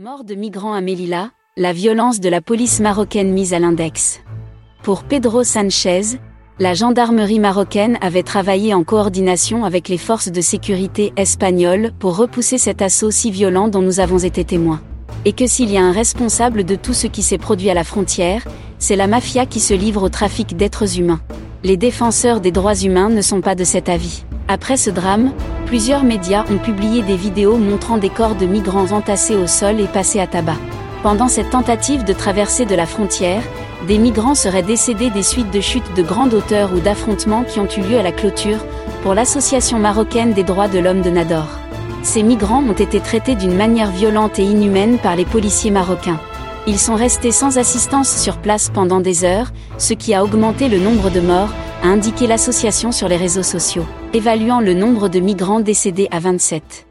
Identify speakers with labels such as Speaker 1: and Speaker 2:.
Speaker 1: Mort de migrants à Melilla, la violence de la police marocaine mise à l'index. Pour Pedro Sanchez, la gendarmerie marocaine avait travaillé en coordination avec les forces de sécurité espagnoles pour repousser cet assaut si violent dont nous avons été témoins. Et que s'il y a un responsable de tout ce qui s'est produit à la frontière, c'est la mafia qui se livre au trafic d'êtres humains. Les défenseurs des droits humains ne sont pas de cet avis. Après ce drame, plusieurs médias ont publié des vidéos montrant des corps de migrants entassés au sol et passés à tabac. Pendant cette tentative de traversée de la frontière, des migrants seraient décédés des suites de chutes de grande hauteur ou d'affrontements qui ont eu lieu à la clôture, pour l'Association marocaine des droits de l'homme de Nador. Ces migrants ont été traités d'une manière violente et inhumaine par les policiers marocains. Ils sont restés sans assistance sur place pendant des heures, ce qui a augmenté le nombre de morts, a indiqué l'association sur les réseaux sociaux, évaluant le nombre de migrants décédés à 27.